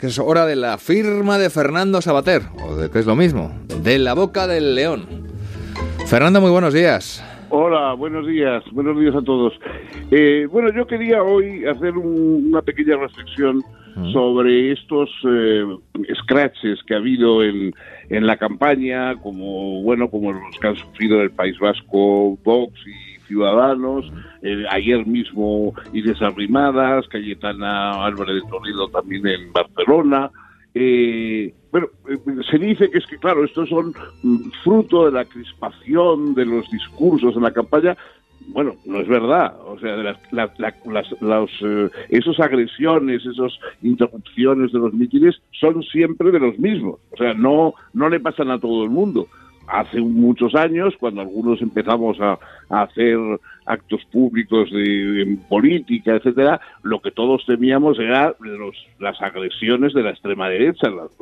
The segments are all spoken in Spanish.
que es hora de la firma de Fernando Sabater, o de que es lo mismo, de la boca del león. Fernando, muy buenos días. Hola, buenos días, buenos días a todos. Eh, bueno, yo quería hoy hacer una pequeña reflexión sobre estos eh, scratches que ha habido en, en la campaña, como bueno, como los que han sufrido el País Vasco, Vox y Ciudadanos, eh, ayer mismo Inés Arrimadas, Cayetana Álvarez de Toledo también en Barcelona. Eh, bueno, eh, se dice que es que, claro, estos son mm, fruto de la crispación de los discursos en la campaña. Bueno, no es verdad. O sea, de las, las, esos agresiones, esas interrupciones de los mítines son siempre de los mismos. O sea, no, no le pasan a todo el mundo hace muchos años, cuando algunos empezamos a, hacer actos públicos de, política, etcétera, lo que todos temíamos era los, las agresiones de la extrema derecha, los,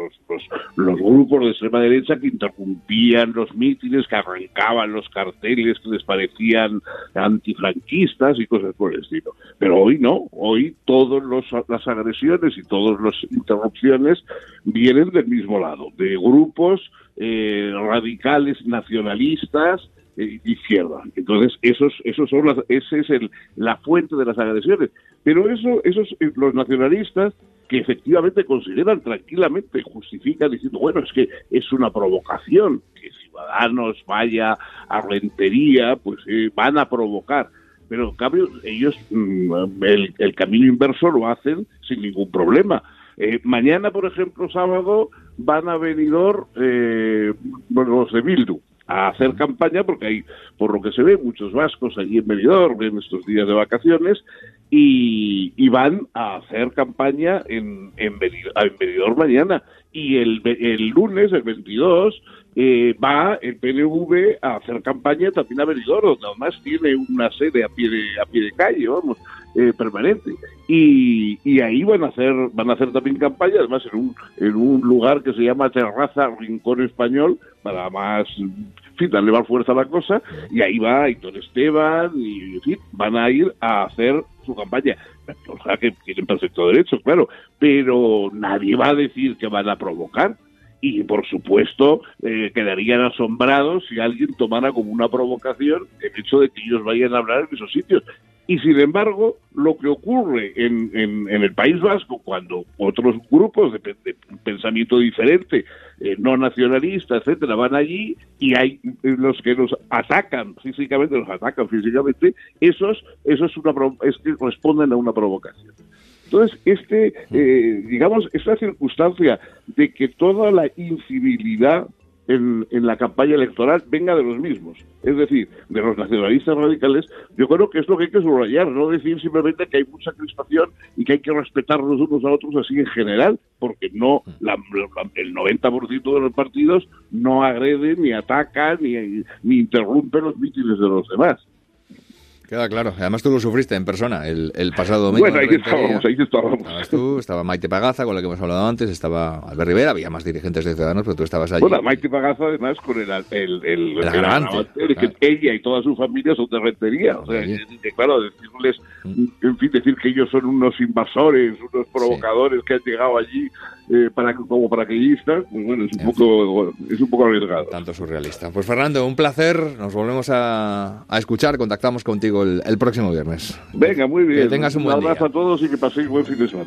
los, grupos de extrema derecha que interrumpían los mítines, que arrancaban los carteles que les parecían antifranquistas y cosas por el estilo. Pero hoy no, hoy todas las agresiones y todas las interrupciones vienen del mismo lado, de grupos eh, radicales nacionalistas eh, izquierda. Entonces, esos, esos son las, ese es el, la fuente de las agresiones. Pero eso, esos, eh, los nacionalistas que efectivamente consideran tranquilamente, justifican diciendo, bueno, es que es una provocación, que Ciudadanos vaya a Rentería, pues eh, van a provocar. Pero en cambio, ellos mm, el, el camino inverso lo hacen sin ningún problema. Eh, mañana, por ejemplo, sábado, van a venir eh, los de Bildu a hacer campaña porque hay, por lo que se ve, muchos vascos allí en Benidorm en estos días de vacaciones y, van a hacer campaña en, en, Benidorm, mañana. Y el, el lunes, el 22, eh, va el PNV a hacer campaña también a Benidorm, donde además tiene una sede a pie de, a pie de calle, vamos. Eh, permanente. Y, y, ahí van a hacer van a hacer también campaña, además en un, en un lugar que se llama Terraza Rincón Español, para más, fin, darle más fuerza a la cosa, y ahí va Héctor Esteban, y en fin, van a ir a hacer su campaña. O sea, que tienen perfecto derecho, claro, pero nadie va a decir que van a provocar y por supuesto eh, quedarían asombrados si alguien tomara como una provocación el hecho de que ellos vayan a hablar en esos sitios. Y sin embargo, lo que ocurre en, en, el País Vasco, cuando otros grupos de, pensamiento diferente, eh, no nacionalista, etcétera, van allí y hay los que los atacan físicamente, los atacan físicamente, esos, esos una, es que responden a una provocación. Entonces, este, eh, digamos, esta circunstancia de que toda la incivilidad en, la campaña electoral venga de los mismos, es decir, de los nacionalistas radicales, yo creo que es lo que hay que subrayar, no decir simplemente que hay mucha crispación y que hay que respetarnos unos a otros así en general, porque no el 90% de los partidos no agreden, ni atacan, ni, ni interrumpen los mítines de los demás. Queda claro. Además tú lo sufriste en persona el, el pasado domingo. Bueno, ahí estábamos, ahí estábamos. Estabas tú, estaba Maite Pagaza, con la que hemos hablado antes, estaba Albert Rivera, había más dirigentes de Ciudadanos, pero tú estabas allí. Bueno, Maite Pagaza además con el... el, el, el, que ella y toda su familia son de Rentería. O sea, claro, decirles, mm. en fin, decir que ellos son unos invasores, unos provocadores que han llegado allí eh, para, como paracaidistas, pues bueno, es un, poco, es un poco arriesgado. Tanto surrealista. Pues Fernando, un placer, nos volvemos a, a escuchar, contactamos contigo el, próximo viernes. Venga, muy bien. Que tengas un, buen abrazo a todos y que paséis buen fin de semana.